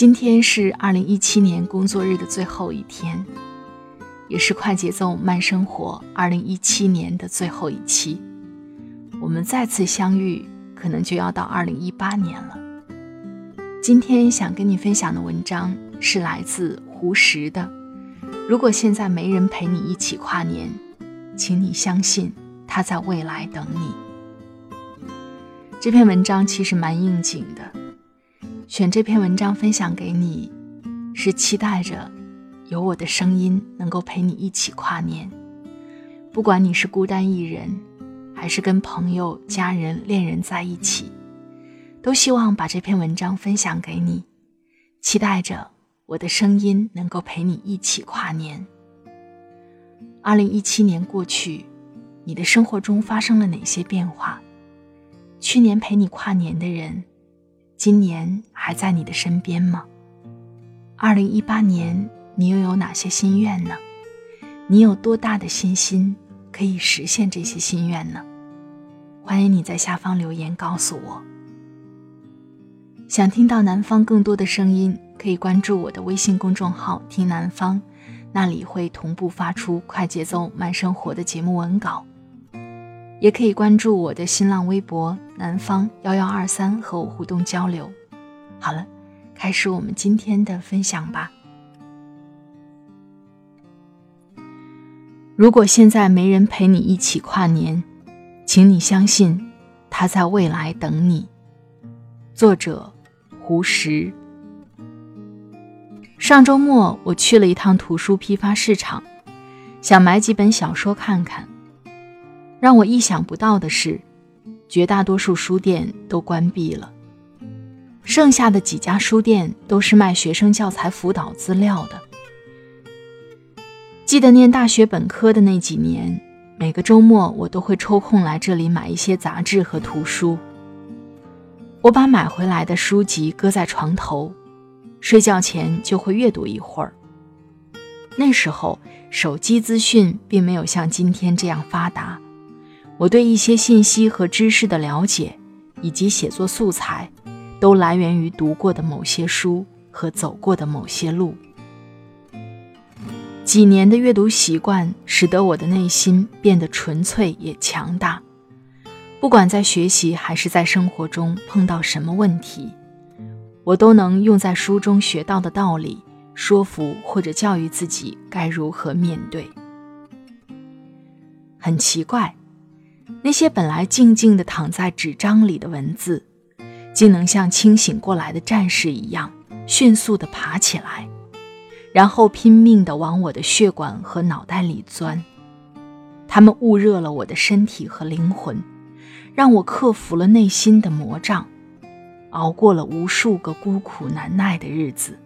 今天是二零一七年工作日的最后一天，也是快节奏慢生活二零一七年的最后一期。我们再次相遇，可能就要到二零一八年了。今天想跟你分享的文章是来自胡适的：“如果现在没人陪你一起跨年。”请你相信，他在未来等你。这篇文章其实蛮应景的，选这篇文章分享给你，是期待着有我的声音能够陪你一起跨年。不管你是孤单一人，还是跟朋友、家人、恋人在一起，都希望把这篇文章分享给你，期待着我的声音能够陪你一起跨年。二零一七年过去，你的生活中发生了哪些变化？去年陪你跨年的人，今年还在你的身边吗？二零一八年，你又有哪些心愿呢？你有多大的信心可以实现这些心愿呢？欢迎你在下方留言告诉我。想听到南方更多的声音，可以关注我的微信公众号“听南方”。那里会同步发出快节奏慢生活的节目文稿，也可以关注我的新浪微博南方幺幺二三和我互动交流。好了，开始我们今天的分享吧。如果现在没人陪你一起跨年，请你相信，他在未来等你。作者：胡石。上周末我去了一趟图书批发市场，想买几本小说看看。让我意想不到的是，绝大多数书店都关闭了，剩下的几家书店都是卖学生教材辅导资料的。记得念大学本科的那几年，每个周末我都会抽空来这里买一些杂志和图书。我把买回来的书籍搁在床头。睡觉前就会阅读一会儿。那时候手机资讯并没有像今天这样发达，我对一些信息和知识的了解，以及写作素材，都来源于读过的某些书和走过的某些路。几年的阅读习惯使得我的内心变得纯粹也强大，不管在学习还是在生活中碰到什么问题。我都能用在书中学到的道理，说服或者教育自己该如何面对。很奇怪，那些本来静静的躺在纸张里的文字，竟能像清醒过来的战士一样，迅速地爬起来，然后拼命地往我的血管和脑袋里钻。他们焐热了我的身体和灵魂，让我克服了内心的魔障。熬过了无数个孤苦难耐的日子。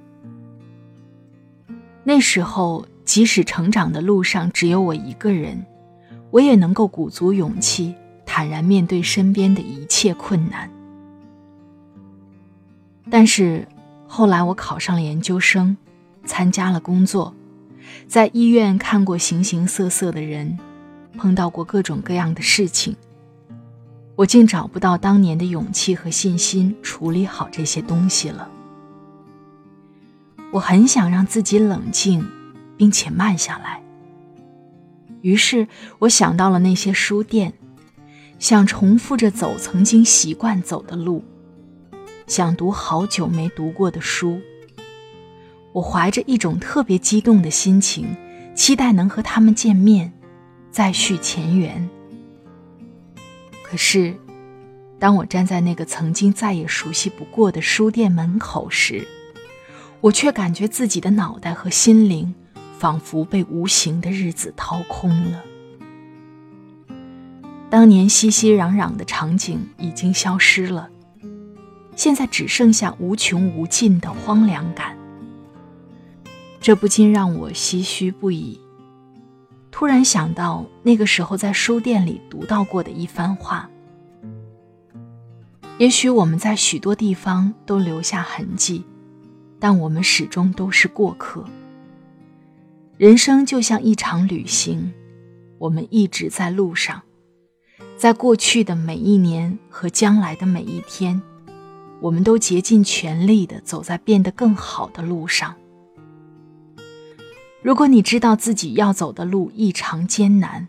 那时候，即使成长的路上只有我一个人，我也能够鼓足勇气，坦然面对身边的一切困难。但是后来，我考上了研究生，参加了工作，在医院看过形形色色的人，碰到过各种各样的事情。我竟找不到当年的勇气和信心处理好这些东西了。我很想让自己冷静，并且慢下来。于是我想到了那些书店，想重复着走曾经习惯走的路，想读好久没读过的书。我怀着一种特别激动的心情，期待能和他们见面，再续前缘。可是，当我站在那个曾经再也熟悉不过的书店门口时，我却感觉自己的脑袋和心灵仿佛被无形的日子掏空了。当年熙熙攘攘的场景已经消失了，现在只剩下无穷无尽的荒凉感。这不禁让我唏嘘不已。突然想到那个时候在书店里读到过的一番话：也许我们在许多地方都留下痕迹，但我们始终都是过客。人生就像一场旅行，我们一直在路上。在过去的每一年和将来的每一天，我们都竭尽全力地走在变得更好的路上。如果你知道自己要走的路异常艰难，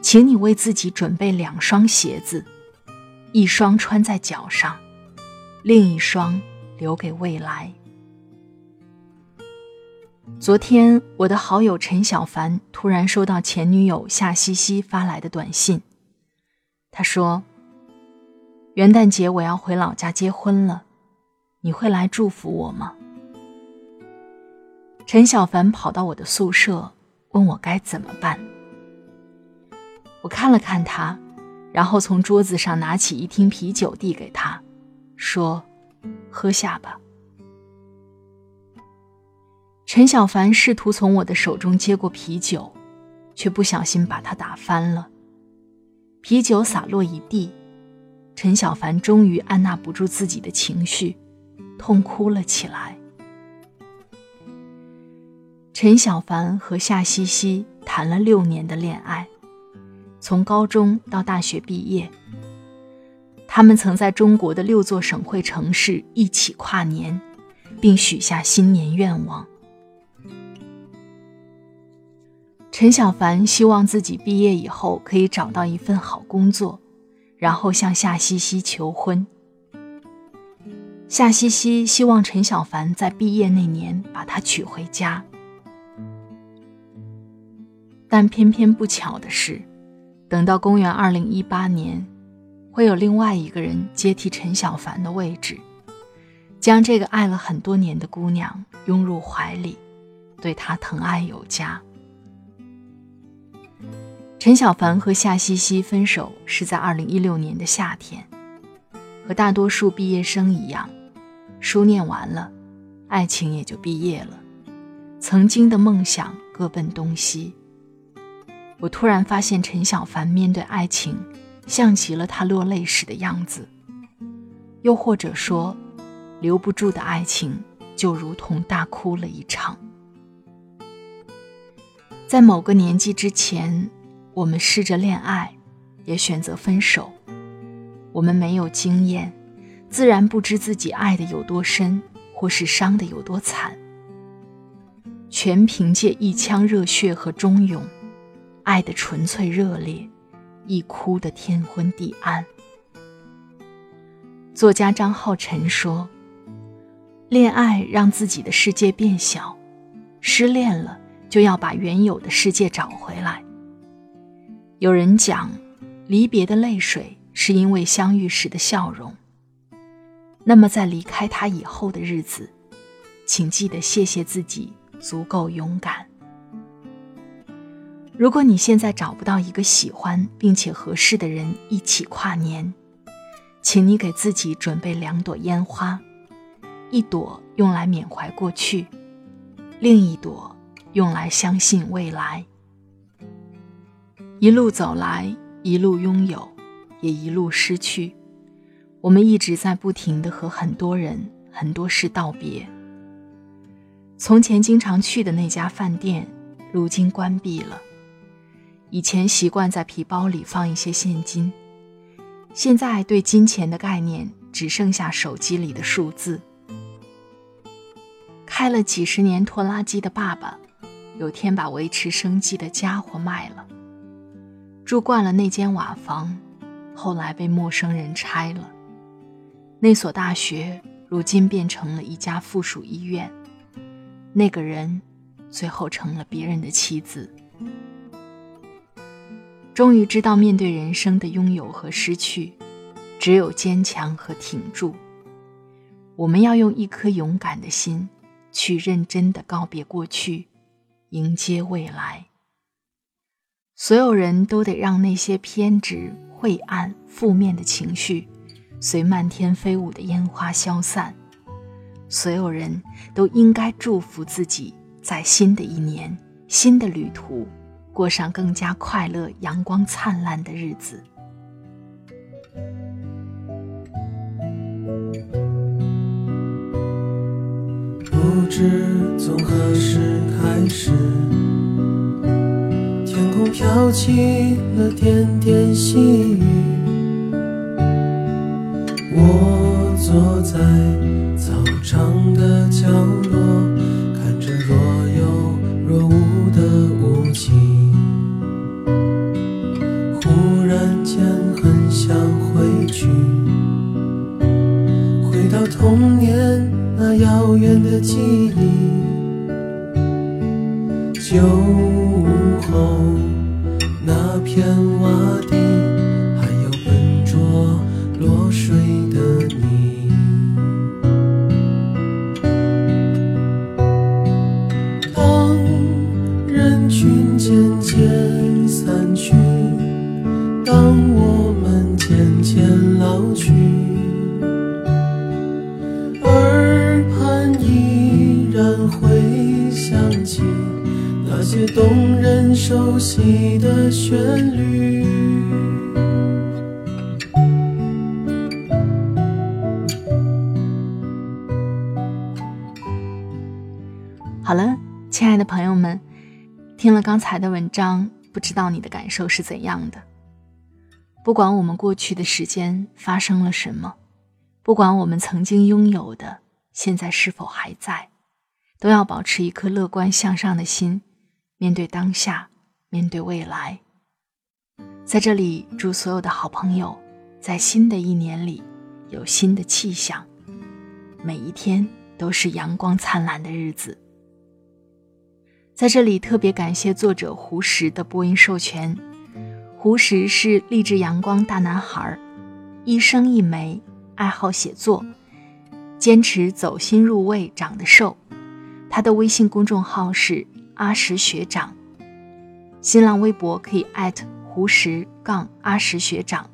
请你为自己准备两双鞋子，一双穿在脚上，另一双留给未来。昨天，我的好友陈小凡突然收到前女友夏西西发来的短信。他说：“元旦节我要回老家结婚了，你会来祝福我吗？”陈小凡跑到我的宿舍，问我该怎么办。我看了看他，然后从桌子上拿起一听啤酒递给他，说：“喝下吧。”陈小凡试图从我的手中接过啤酒，却不小心把它打翻了。啤酒洒落一地，陈小凡终于按捺不住自己的情绪，痛哭了起来。陈小凡和夏西西谈了六年的恋爱，从高中到大学毕业，他们曾在中国的六座省会城市一起跨年，并许下新年愿望。陈小凡希望自己毕业以后可以找到一份好工作，然后向夏西西求婚。夏西西希望陈小凡在毕业那年把她娶回家，但偏偏不巧的是，等到公元二零一八年，会有另外一个人接替陈小凡的位置，将这个爱了很多年的姑娘拥入怀里，对她疼爱有加。陈小凡和夏西西分手是在二零一六年的夏天，和大多数毕业生一样，书念完了，爱情也就毕业了，曾经的梦想各奔东西。我突然发现陈小凡面对爱情，像极了他落泪时的样子，又或者说，留不住的爱情就如同大哭了一场。在某个年纪之前。我们试着恋爱，也选择分手。我们没有经验，自然不知自己爱的有多深，或是伤的有多惨。全凭借一腔热血和忠勇，爱的纯粹热烈，一哭的天昏地暗。作家张浩晨说：“恋爱让自己的世界变小，失恋了就要把原有的世界找回来。”有人讲，离别的泪水是因为相遇时的笑容。那么，在离开他以后的日子，请记得谢谢自己足够勇敢。如果你现在找不到一个喜欢并且合适的人一起跨年，请你给自己准备两朵烟花，一朵用来缅怀过去，另一朵用来相信未来。一路走来，一路拥有，也一路失去。我们一直在不停的和很多人、很多事道别。从前经常去的那家饭店，如今关闭了。以前习惯在皮包里放一些现金，现在对金钱的概念只剩下手机里的数字。开了几十年拖拉机的爸爸，有天把维持生计的家伙卖了。住惯了那间瓦房，后来被陌生人拆了。那所大学如今变成了一家附属医院，那个人最后成了别人的妻子。终于知道，面对人生的拥有和失去，只有坚强和挺住。我们要用一颗勇敢的心，去认真的告别过去，迎接未来。所有人都得让那些偏执、晦暗、负面的情绪，随漫天飞舞的烟花消散。所有人都应该祝福自己，在新的一年、新的旅途。过上更加快乐、阳光灿烂的日子。不知从何时开始，飘起了点点细雨。我坐在操场的角落，看着若有若无的雾气。童年那遥远的记忆，酒后那片洼地，些动人熟悉的旋律。好了，亲爱的朋友们，听了刚才的文章，不知道你的感受是怎样的？不管我们过去的时间发生了什么，不管我们曾经拥有的现在是否还在，都要保持一颗乐观向上的心。面对当下，面对未来，在这里祝所有的好朋友在新的一年里有新的气象，每一天都是阳光灿烂的日子。在这里特别感谢作者胡石的播音授权。胡石是励志阳光大男孩，一生一枚，爱好写作，坚持走心入味，长得瘦。他的微信公众号是。阿石学长，新浪微博可以艾特胡石杠阿石学长。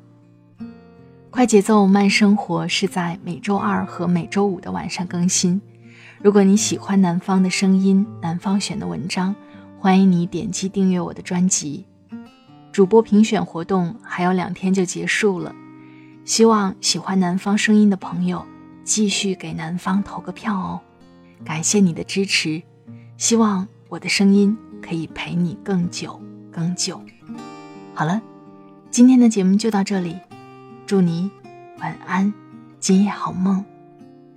快节奏慢生活是在每周二和每周五的晚上更新。如果你喜欢南方的声音，南方选的文章，欢迎你点击订阅我的专辑。主播评选活动还有两天就结束了，希望喜欢南方声音的朋友继续给南方投个票哦。感谢你的支持，希望。我的声音可以陪你更久更久。好了，今天的节目就到这里，祝你晚安，今夜好梦，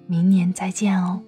明年再见哦。